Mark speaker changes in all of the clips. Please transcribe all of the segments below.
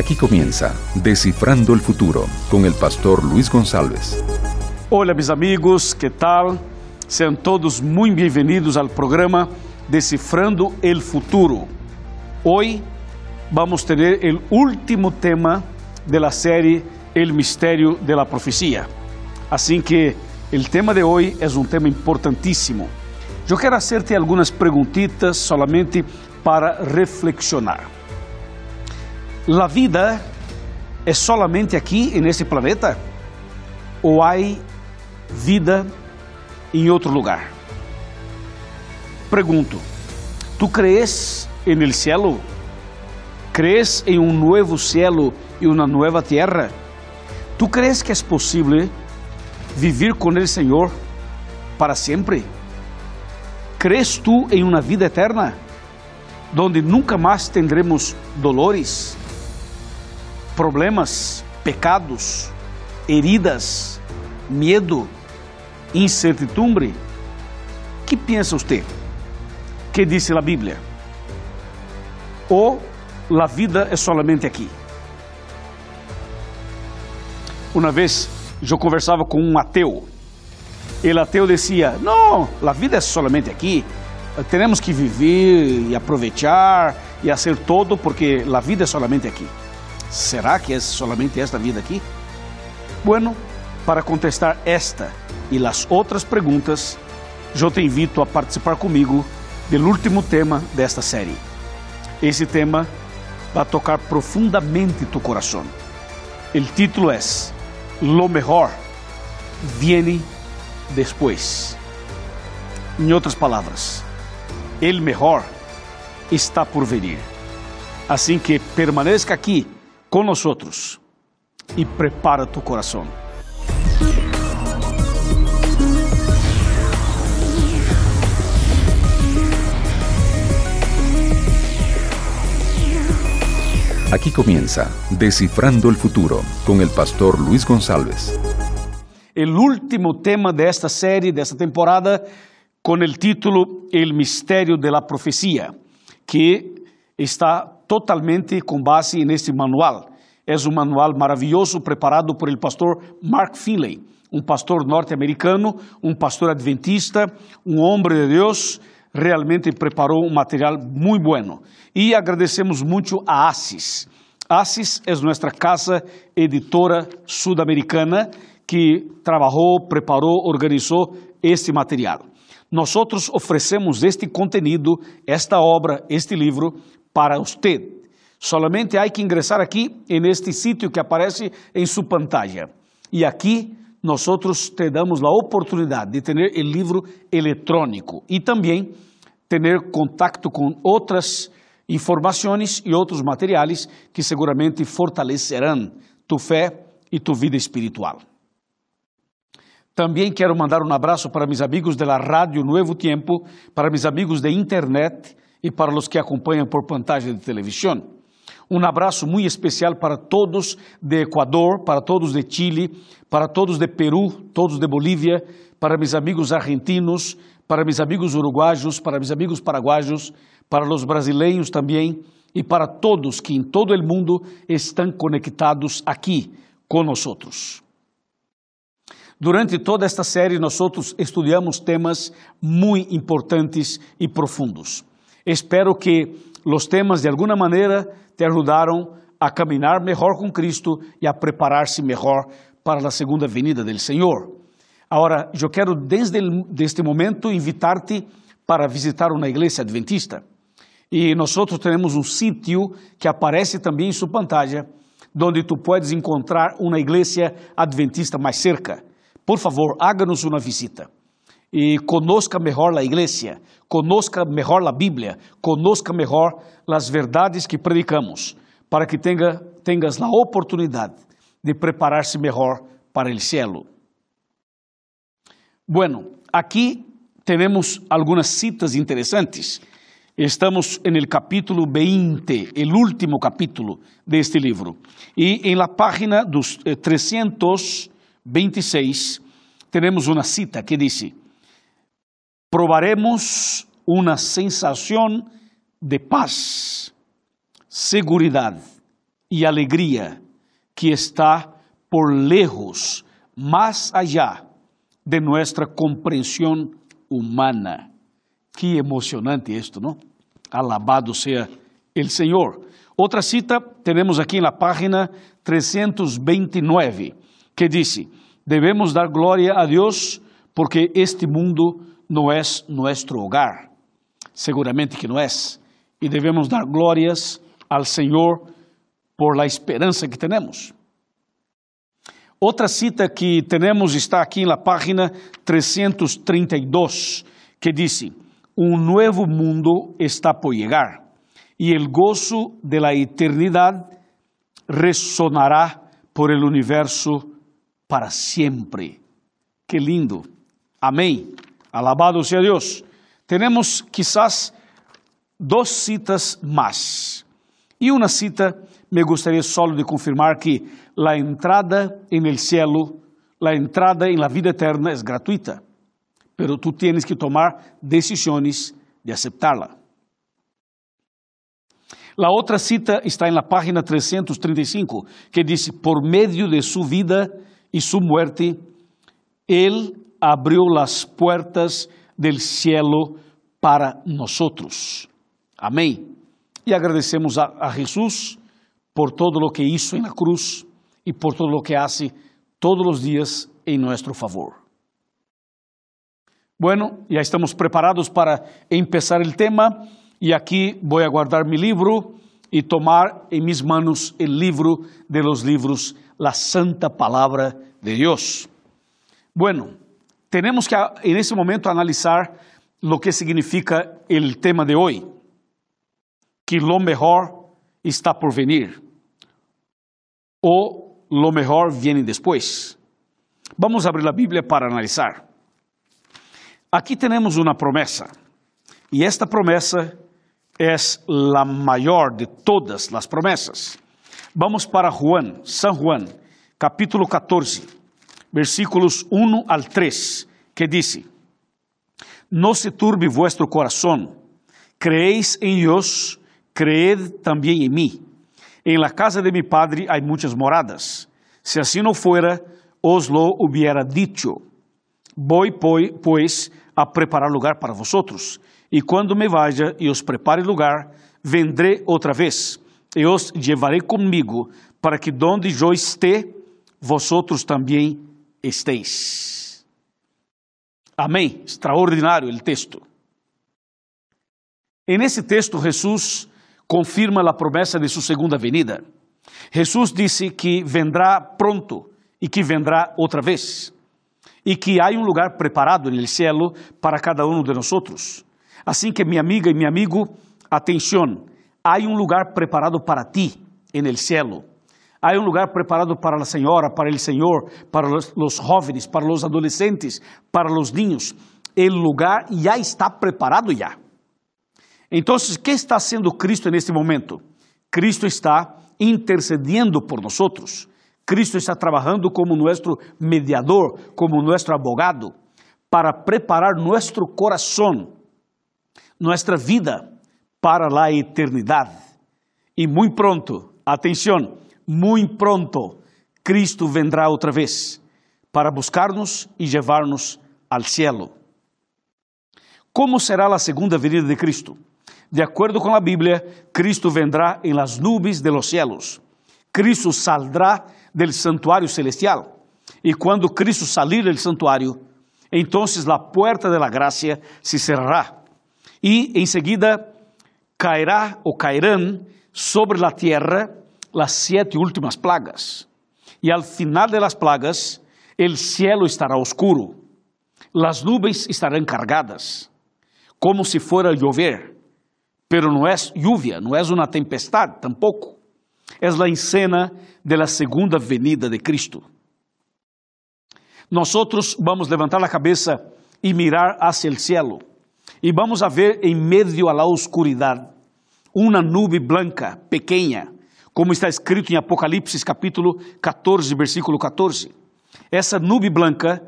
Speaker 1: Aquí comienza Descifrando el Futuro con el pastor Luis González.
Speaker 2: Olá, meus amigos, que tal? Sejam todos muito bem-vindos ao programa Decifrando el Futuro. Hoy vamos ter o último tema da série El Mistério de la Profecia. Assim que o tema de hoje é um tema importantíssimo. Eu quero hacerte algumas perguntitas solamente para reflexionar. La vida é solamente aqui nesse planeta? Ou há vida em outro lugar? Pergunto: Tu crees el cielo? ¿Crees en un nuevo cielo y una nueva tierra? ¿Tú crees que es posible vivir con el Señor para siempre? ¿Crees tú en una vida eterna donde nunca más tendremos dolores, problemas, pecados, heridas, medo, incertidumbre? ¿Qué piensa usted? ¿Qué dice la Biblia? ¿O la vida é solamente aqui? Uma vez eu conversava com um ateu. Ele ateu dizia: Não, a vida é solamente aqui. Temos que viver e aproveitar e fazer todo porque a vida é solamente aqui. Será que é solamente esta vida aqui? Bueno, para contestar esta e as outras perguntas, eu te invito a participar comigo do último tema desta série. Esse tema vai tocar profundamente tu coração. O título é Lo mejor viene después. Em outras palavras, el mejor está por venir. Assim que permaneça aqui com nós e prepara tu coração.
Speaker 1: Aquí comienza Descifrando el Futuro con el pastor Luis González.
Speaker 2: El último tema de esta serie, de esta temporada, con el título El misterio de la profecía, que está totalmente con base en este manual. Es un manual maravilloso preparado por el pastor Mark Finley, un pastor norte-americano, un pastor adventista, un hombre de Dios, realmente preparou um material muito bueno. E agradecemos muito a ASIS. ASIS é nossa casa editora sudamericana que trabalhou, preparou, organizou este material. Nós oferecemos este conteúdo, esta obra, este livro para você. Solamente há que ingressar aqui en este que aparece em sua pantalla. E aqui nós te damos a oportunidade de ter o livro eletrônico e também ter contato com outras informações e outros materiais que seguramente fortalecerão tu fé e tu vida espiritual. Também quero mandar um abraço para meus amigos da Rádio Novo Tempo, para meus amigos de internet e para os que acompanham por pantalla de televisão. Um abraço muito especial para todos de Equador, para todos de Chile, para todos de Peru, todos de Bolívia, para meus amigos argentinos, para meus amigos uruguaios, para meus amigos paraguaios, para os brasileiros também e para todos que em todo o mundo estão conectados aqui conosco. Durante toda esta série, nós estudamos temas muito importantes e profundos. Espero que os temas, de alguma maneira, te ajudaram a caminhar melhor com Cristo e a preparar-se melhor para a segunda venida do Senhor. Agora, eu quero desde este momento invitar-te para visitar uma igreja adventista. E nós temos um sítio que aparece também em sua pantalla, onde tu puedes encontrar uma igreja adventista mais cerca. Por favor, háganos uma visita e conozca melhor a igreja, conozca melhor a Bíblia, conozca melhor as verdades que predicamos, para que tenha, tenhas a oportunidade de preparar-se melhor para o cielo. Bueno, aqui temos algumas citas interessantes. Estamos en el capítulo 20, el último capítulo de este libro. Y en la página dos, eh, 326 tenemos una cita que dice, probaremos una sensación de paz, seguridad y alegría que está por lejos, más allá de nuestra comprensión humana. Qué emocionante esto, ¿no? Alabado sea el Señor. Otra cita tenemos aquí en la página 329, que dice, debemos dar gloria a Dios porque este mundo no es nuestro hogar. Seguramente que no es. Y debemos dar glorias al Señor por la esperanza que tenemos. Outra cita que temos está aqui na página 332, que diz: Um novo mundo está por chegar e o gozo de la eternidade ressonará por el universo para sempre. Que lindo. Amém. Alabado seja Deus. Temos quizás duas citas mais. E uma cita me gostaria só de confirmar que a entrada en el cielo, a entrada en la vida eterna é gratuita, pero tú tienes que tomar decisiones de aceptarla. La outra cita está en la página 335, que dice, por medio de su vida y su muerte, Él abrió las puertas del cielo para nosotros. Amém. E agradecemos a, a Jesús por todo lo que hizo en la cruz y por todo lo que hace todos los días en nuestro favor. Bueno, ya estamos preparados para empezar el tema y aquí voy a guardar mi libro y tomar en mis manos el libro de los libros, la santa palabra de Dios. Bueno, tenemos que en ese momento analizar lo que significa el tema de hoy, que lo mejor está por venir. O lo mejor viene después. Vamos a abrir la Biblia para analizar. Aquí tenemos una promesa y esta promesa es la mayor de todas las promesas. Vamos para Juan, San Juan, capítulo 14, versículos 1 al 3, que dice, No se turbe vuestro corazón, creéis en Dios, creed también en mí. En la casa de mi padre hay muchas moradas. Si así no fuera, os lo hubiera dicho. Voy pues a preparar lugar para vosotros. Y cuando me vaya y os prepare lugar, vendré otra vez y os llevaré conmigo para que donde yo esté, vosotros también estéis. Amém. Extraordinário o texto. En esse texto, Jesús confirma a promessa de sua segunda venida. Jesus disse que vendrá pronto e que vendrá outra vez, e que há um lugar preparado no céu para cada um de nós. Assim que, minha amiga e meu amigo, atenção, há um lugar preparado para ti no céu. Há um lugar preparado para a senhora, para o senhor, para os jovens, para os adolescentes, para os niños. O lugar já está preparado. Então, o que está sendo Cristo neste momento? Cristo está intercediendo por nós. Cristo está trabalhando como nosso mediador, como nosso abogado, para preparar nosso coração, nossa vida para a eternidade. E muito pronto, atenção, muito pronto, Cristo vendrá outra vez para buscar-nos e levar-nos ao cielo. Como será a segunda venida de Cristo? De acordo com a Bíblia, Cristo vendrá em las nubes de los cielos. Cristo saldrá del santuário celestial. E quando Cristo salir del santuário, então a puerta de la gracia se cerrará. E em seguida cairá ou cairão sobre la tierra las siete últimas plagas. E al final de las plagas, el cielo estará oscuro. Las nubes estarão cargadas, como se fuera a llover pero não é lluvia, não é uma tempestade, tampouco. É a encena de la segunda venida de Cristo. Nós vamos levantar a cabeça e mirar hacia el cielo e vamos a ver em medio a la oscuridade uma nube blanca, pequena, como está escrito em Apocalipse capítulo 14, versículo 14. Essa nube blanca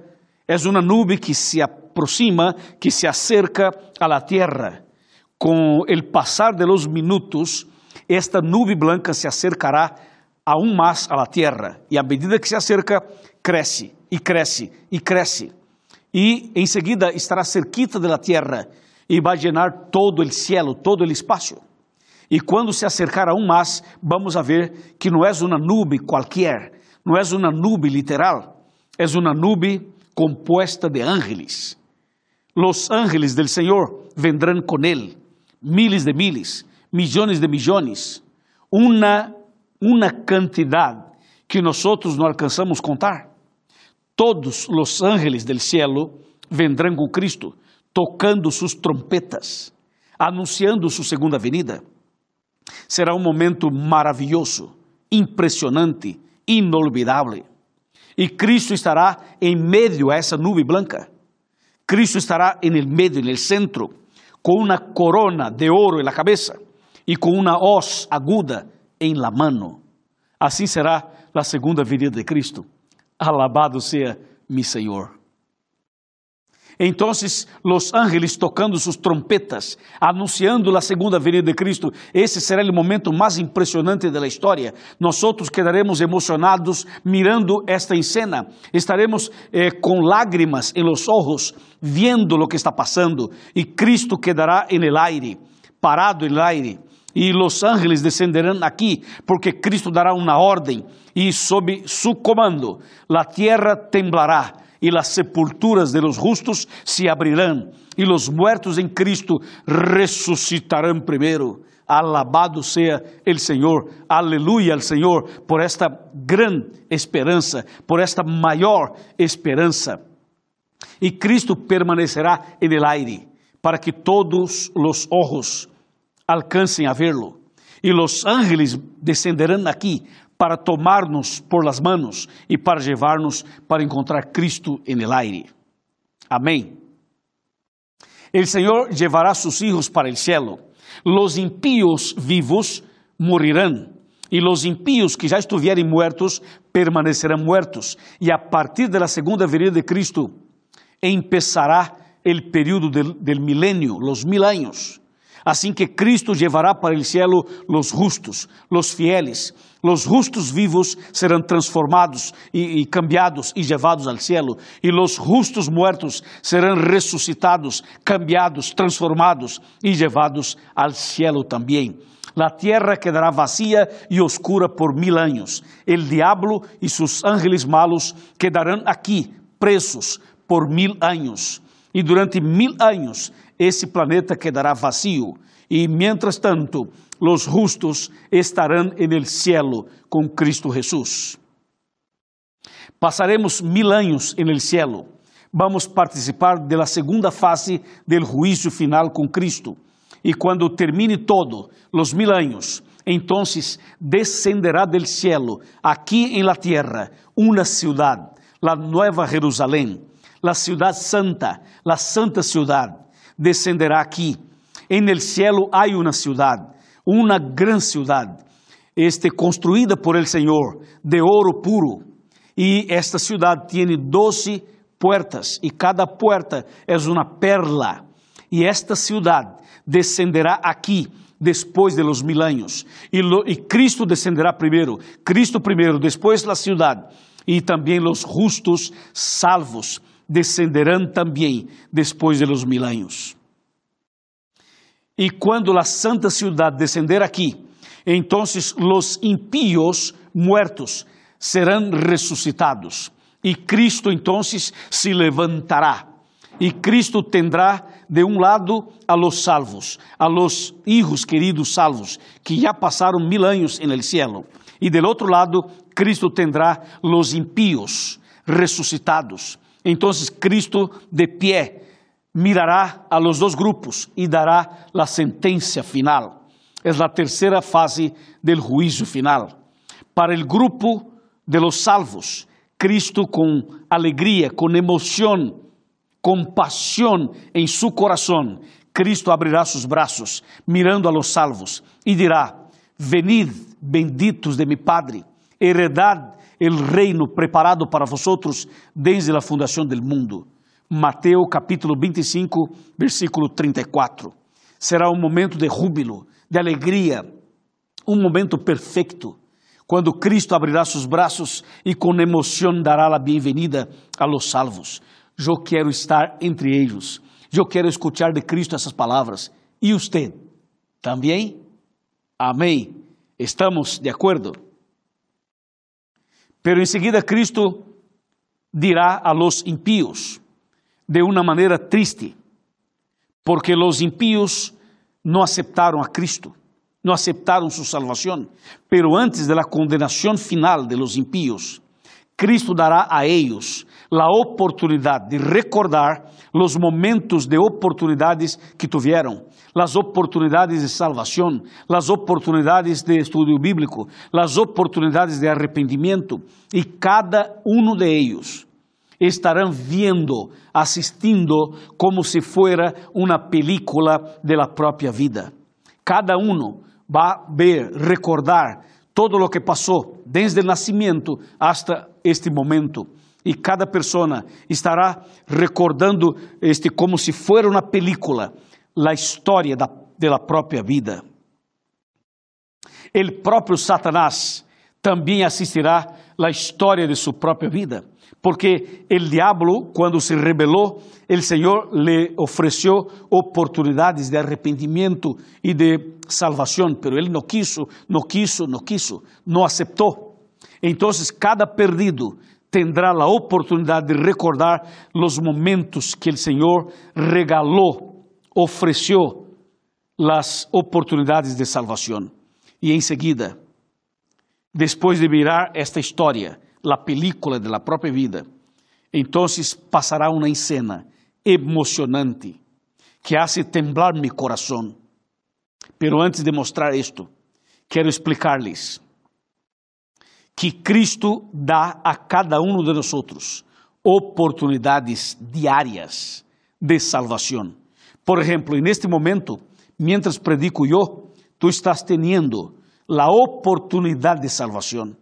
Speaker 2: é uma nube que se aproxima, que se acerca a la com el passar de los minutos, esta nube blanca se acercará aún más a la y a medida que se acerca, crece y crece y crece. Y enseguida estará cerquita de la tierra y va a llenar todo el cielo, todo el espacio. E quando se acercar aún mais, vamos a ver que não é uma nube qualquer, não é uma nube literal, é uma nube composta de ángeles. Los ángeles del Senhor vendrán con él, miles de miles, millones de millones, uma, uma cantidad que nós não alcançamos contar. Todos os ángeles del cielo vendrán com Cristo, tocando suas trompetas, anunciando sua segunda venida. Será um momento maravilhoso, impressionante, inolvidável. E Cristo estará em meio a essa nuvem branca. Cristo estará em meio, el centro, com uma corona de ouro la cabeça e com uma hoz aguda em la mano. Assim será a segunda venida de Cristo. Alabado seja mi Senhor. Entonces los ángeles tocando sus trompetas, anunciando la segunda venida de Cristo. Esse será o momento mais impressionante da história. Nós quedaremos emocionados mirando esta escena. Estaremos eh, com lágrimas em los ojos, viendo lo que está passando. E Cristo quedará en el aire, parado en el aire. E os ángeles descenderão aqui, porque Cristo dará uma ordem, e sob su comando, la tierra temblará y las sepulturas de los justos se abrirán y los muertos en Cristo resucitarán primero. Alabado sea el Señor, aleluya al Señor por esta gran esperanza, por esta mayor esperanza. Y Cristo permanecerá en el aire para que todos los ojos alcancen a verlo. Y los ángeles descenderán aquí para tomar-nos por las manos e para levar-nos para encontrar Cristo en el aire. Amém. El Senhor llevará sus hijos para el cielo. Los impíos vivos morirán e los impíos que já estiverem muertos permanecerão muertos. E a partir da segunda venida de Cristo empezará el período del, milenio, los mil años. Assim que Cristo llevará para el cielo los justos, los fieles. Los justos vivos serão transformados e, cambiados e levados al cielo. E los justos muertos serão ressuscitados, cambiados, transformados e levados al cielo também. La tierra quedará vacía y oscura por mil años. El diablo y sus ángeles malos quedarán aquí, presos, por mil años. E durante mil anos esse planeta quedará vazio. E, mientras tanto, los justos estarão en el cielo com Cristo Jesús. Passaremos mil anos en el cielo. Vamos participar de la segunda fase del juízo final com Cristo. E quando termine todo, los mil anos, entonces descenderá del cielo, aqui en la tierra, una ciudad, la nueva Jerusalén la ciudad santa, la santa ciudad, descenderá aquí. En el cielo hay una ciudad, una gran ciudad, este, construida por el Señor, de oro puro. Y esta ciudad tiene doce puertas, y cada puerta es una perla. Y esta ciudad descenderá aquí después de los mil años. Y, lo, Cristo descenderá primero, Cristo primero, después la ciudad, y también los justos salvos descenderão também depois de los mil anos. E quando a santa cidade descender aqui, então os impíos muertos serão ressuscitados. E Cristo então se levantará. E Cristo tendrá de um lado a los salvos, a los hijos queridos salvos, que já passaram mil anos en el cielo. E del outro lado, Cristo tendrá los impíos ressuscitados. Então Cristo de pé mirará a los dos grupos e dará a sentença final. É a terceira fase del juízo final. Para el grupo de los salvos, Cristo com alegria, com emoção, com pasión em su coração, Cristo abrirá sus braços, mirando a los salvos, e dirá: Venid, benditos de mi Padre, heredad el reino preparado para vosotros desde la fundación del mundo. Mateo capítulo 25, versículo 34. Será um momento de júbilo, de alegria, um momento perfeito, quando Cristo abrirá seus braços e com emoção dará a bem-vinda a los salvos. Eu quero estar entre eles. Eu quero escutar de Cristo essas palavras. E você? Também? Amém. Estamos de acordo? Pero em seguida Cristo dirá a los impíos de uma maneira triste, porque los impíos não aceptaram a Cristo, não aceptaram sua salvação. Pero antes de condenação final de los impíos, Cristo dará a ellos la oportunidade de recordar los momentos de oportunidades que tuvieron, las oportunidades de salvación, las oportunidades de estudio bíblico, las oportunidades de arrependimiento, y cada uno de ellos estarán viendo, asistindo como si fuera una película de la propia vida. Cada uno va a ver, recordar todo lo que pasó desde el nacimiento hasta este momento. E cada pessoa estará recordando este como se fosse uma película, a história da, da própria vida. O próprio Satanás também assistirá a história de sua própria vida, porque o diabo, quando se rebelou, o Senhor lhe ofereceu oportunidades de arrependimento e de salvação, pero ele não quiso, não quiso, não quiso, não aceitou. Então, cada perdido tendrá a oportunidade de recordar os momentos que o Senhor regalou, ofereceu as oportunidades de salvação. E em seguida, depois de mirar esta história, a película da própria vida, então passará uma escena emocionante que hace temblar mi coração. Pero antes de mostrar isto, quero explicar-lhes que Cristo dá a cada um de nós oportunidades diárias de salvação. Por exemplo, neste momento, mientras predico eu, tu estás teniendo a oportunidade de salvação.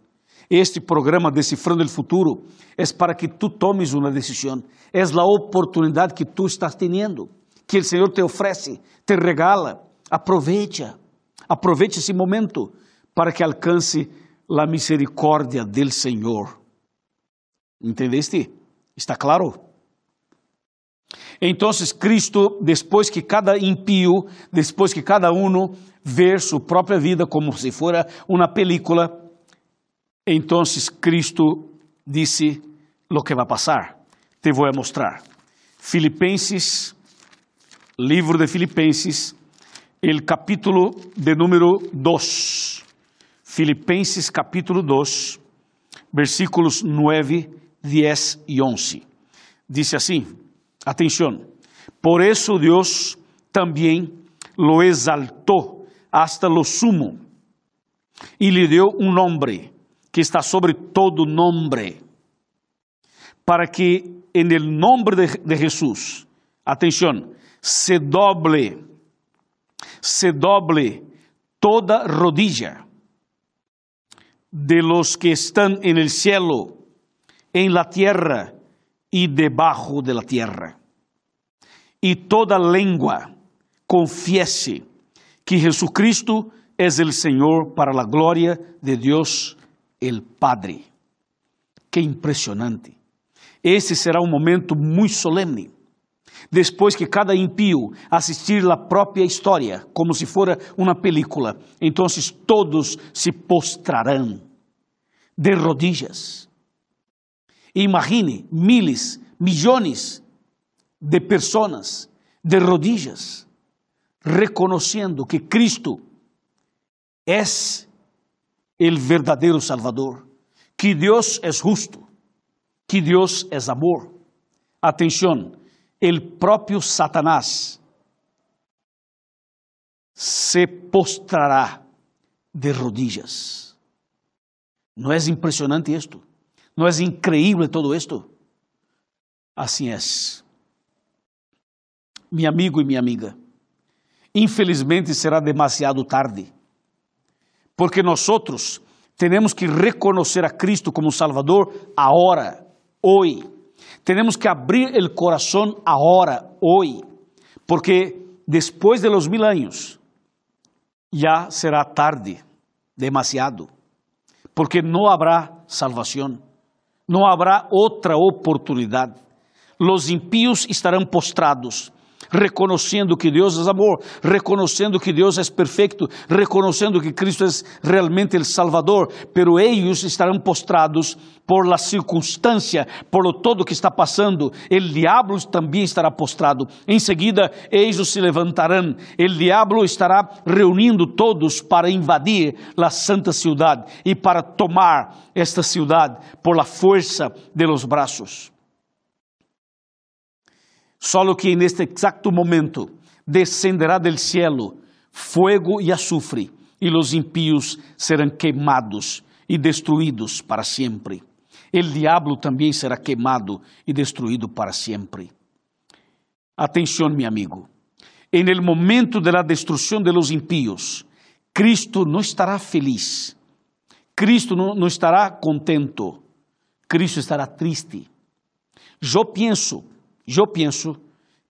Speaker 2: Este programa Decifrando o Futuro é para que tu tomes uma decisão. É a oportunidade que tu estás tendo, que o Senhor te oferece, te regala. Aproveite, aproveite esse momento para que alcance la misericórdia del Senhor. ¿Entendeste? ¿Está claro? Então, Cristo, depois que cada impío, depois que cada um ver sua própria vida como se fora uma película, então Cristo disse lo que vai passar. Te vou mostrar. Filipenses, livro de Filipenses, el capítulo de número 2. Filipenses capítulo 2, versículos 9, 10 e 11. Dice assim: atenção, por eso Deus também lo exaltou hasta lo sumo e lhe deu um nome que está sobre todo nome, para que en el nombre de, de Jesús, atenção, se doble, se doble toda rodilla de los que están en el cielo, en la tierra y debajo de la tierra. Y toda lengua confiese que Jesucristo es el Señor para la gloria de Dios el Padre. Qué impressionante. Esse será um momento muito solene. Depois que cada impio assistir a própria história, como se fora uma película, então todos se postrarão de rodillas. Imagine miles, milhões de pessoas de rodillas, reconhecendo que Cristo é o verdadeiro Salvador, que Deus é justo, que Deus é amor. Atenção, el próprio Satanás se postrará de rodillas. ¿No es impresionante esto? ¿No es increíble todo esto? Assim é. Mi amigo e minha amiga, infelizmente será demasiado tarde, porque nós temos que reconhecer a Cristo como Salvador agora, hoje. Temos que abrir o coração agora, hoje, porque depois de los mil anos, já será tarde, demasiado. porque no habrá salvación, no habrá otra oportunidad. Los impíos estarán postrados, reconhecendo que Deus é amor, reconhecendo que Deus é perfeito, reconhecendo que Cristo é realmente o Salvador, pero eles estarão postrados por la circunstância, por lo todo que está passando. O diabo também estará postrado. Em seguida, eles se levantarão. O diabo estará reunindo todos para invadir a santa cidade e para tomar esta cidade por la força de los braços. Solo que en este exacto momento descenderá del cielo fuego y azufre, y los impíos serán quemados y destruídos para siempre. El diablo também será queimado e destruído para sempre. Atenção, meu amigo. En el momento de la destrucción de los impíos, Cristo não estará feliz. Cristo não, não estará contento. Cristo estará triste. Eu penso eu penso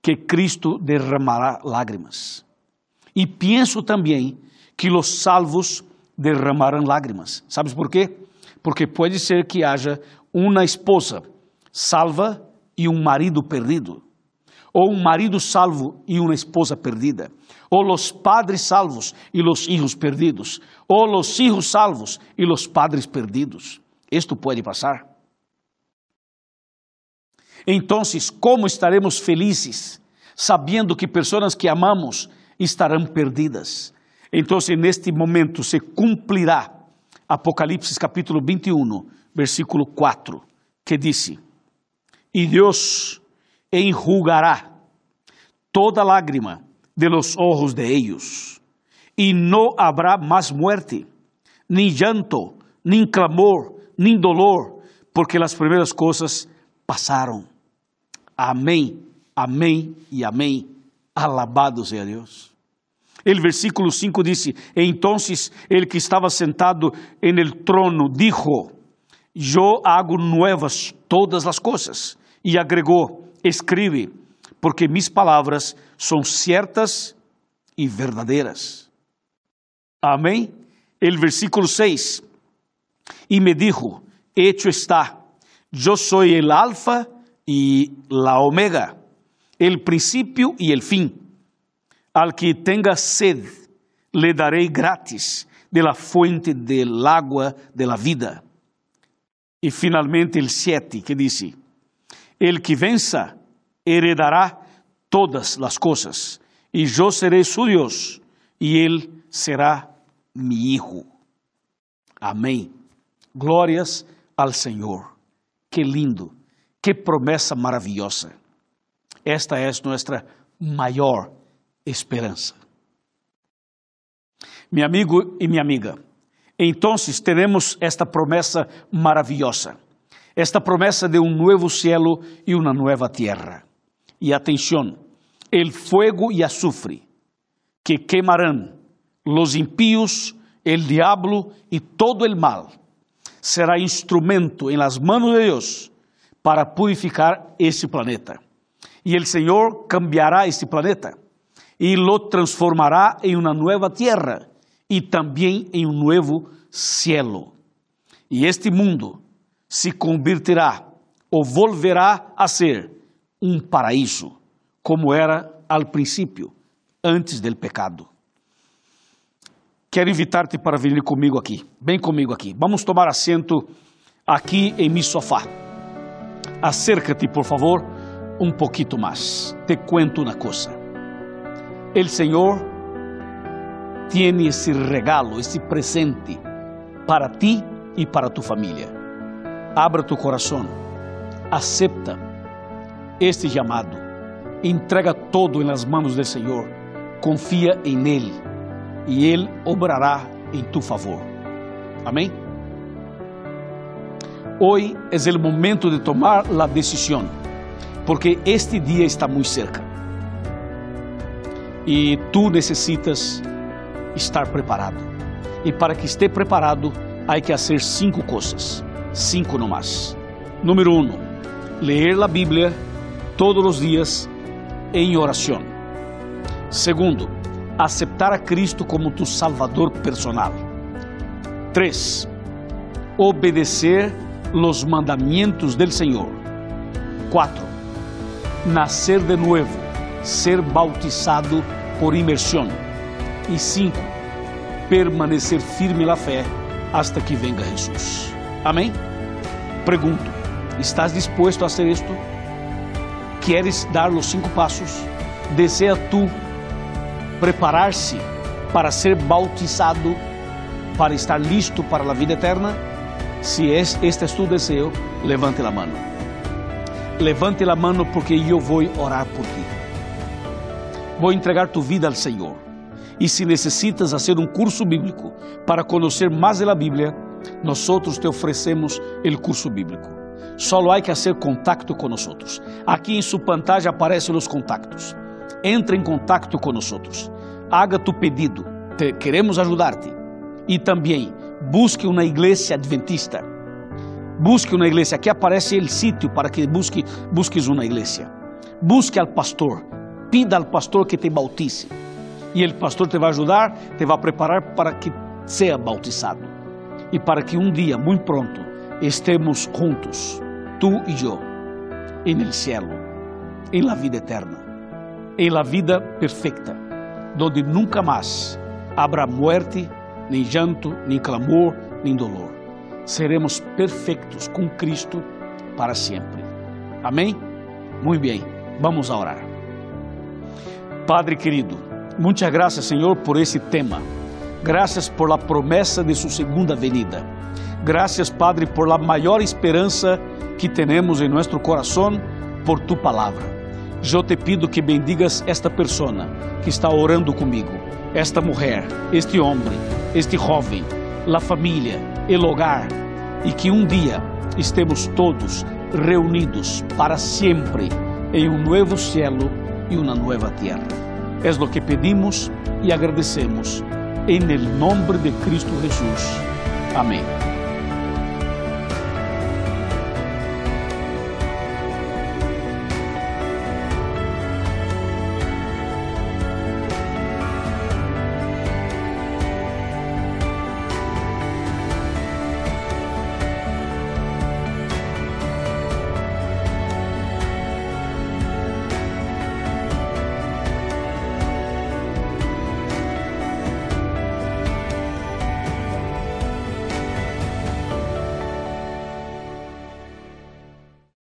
Speaker 2: que Cristo derramará lágrimas. E penso também que os salvos derramarão lágrimas. ¿Sabes por quê? Porque pode ser que haja uma esposa salva e um marido perdido, ou um marido salvo e uma esposa perdida, ou os padres salvos e os filhos perdidos, ou os filhos salvos e os padres perdidos. Isto pode passar. Então, como estaremos felizes sabendo que pessoas que amamos estarão perdidas? Então, neste momento se cumprirá Apocalipse capítulo 21, versículo 4, que diz: E Deus enjugará toda lágrima de los ojos de ellos, e não habrá mais muerte, nem llanto, nem clamor, nem dolor, porque as primeiras coisas passaram. Amém, amém e amém. Alabado seja Deus. El versículo 5 disse: Entonces el que estava sentado en el trono dijo: Yo hago nuevas todas as coisas. E agregou: Escribe, porque mis palavras são certas e verdadeiras. Amém. El versículo 6: E me dijo: Hecho está, yo soy el alfa y la omega, el principio y el fin. Al que tenga sed, le daré gratis de la fuente del agua de la vida. Y finalmente el siete, que dice, el que venza heredará todas las cosas, y yo seré su Dios, y él será mi hijo. Amém. Glórias al Senhor. Que lindo. Que promessa maravilhosa! Esta é nossa maior esperança. Meu amigo e minha amiga, então teremos esta promessa maravilhosa, esta promessa de um novo cielo e uma nova terra. E atenção, el fuego e azufre que queimarão los impíos, el diablo e todo el mal será instrumento em las manos de Deus para purificar este planeta. E o Senhor cambiará este planeta e lo transformará em uma nova terra e também em um novo cielo. E este mundo se converterá ou volverá a ser um paraíso, como era al princípio, antes del pecado. Quero invitar-te para vir comigo aqui, bem comigo aqui. Vamos tomar assento aqui em meu sofá. Acércate, por favor, um pouquinho mais. Te cuento uma coisa. El Senhor tiene esse regalo, esse presente para ti e para tu família. Abra tu coração, acepta este chamado, entrega todo em las manos Senhor, confia em Ele e Ele obrará em tu favor. Amém? Hoy es el momento de tomar la decisión, porque este día está muy cerca. E tu necessitas estar preparado. E para que esté preparado, há que fazer cinco coisas, cinco nomás. Número um, ler a Bíblia todos os dias em oração. Segundo, aceitar a Cristo como tu Salvador personal. Três, obedecer los mandamientos del Señor. 4. Nacer de nuevo, ser bautizado por inmersión. Y 5. Permanecer firme en la fe hasta que venga Jesús. Amém? Pergunto: estás disposto a hacer esto? ¿Quieres dar los cinco pasos? ¿Desea tú preparar-se para ser bautizado, para estar listo para a vida eterna? Se es, este é tu desejo, levante a mão. Levante a mão porque eu vou orar por ti. Vou entregar tu vida ao Senhor. E se necessitas fazer um curso bíblico para conhecer mais da Bíblia, nós te oferecemos o curso bíblico. Solo há que fazer contato com nós. Aqui em sua pantalla aparecem os contactos. Entre em contato com nós. Haga tu pedido. Te, queremos ajudar-te. E também busque uma igreja adventista. Busque uma igreja. Aqui aparece o sítio para que busque, busques uma igreja. Busque al pastor. Pida al pastor que te bautize. E o pastor te vai ajudar, te vai preparar para que seja bautizado. E para que um dia, muito pronto, estemos juntos, tu e eu, em el cielo, em la vida eterna, em la vida perfecta, donde nunca mais habrá muerte nem llanto, nem clamor, nem dolor. Seremos perfeitos com Cristo para sempre. Amém? Muito bem, vamos a orar. Padre querido, muitas graças, Senhor, por esse tema. Graças por la promessa de sua segunda venida. Graças, Padre, por la maior esperança que temos em nosso coração por tu palavra. Eu te pido que bendigas esta pessoa que está orando comigo, esta mulher, este homem, este jovem, a família, o hogar e que um dia estemos todos reunidos para sempre em um novo cielo e uma nova terra. É o que pedimos e agradecemos em nome de Cristo Jesus. Amém.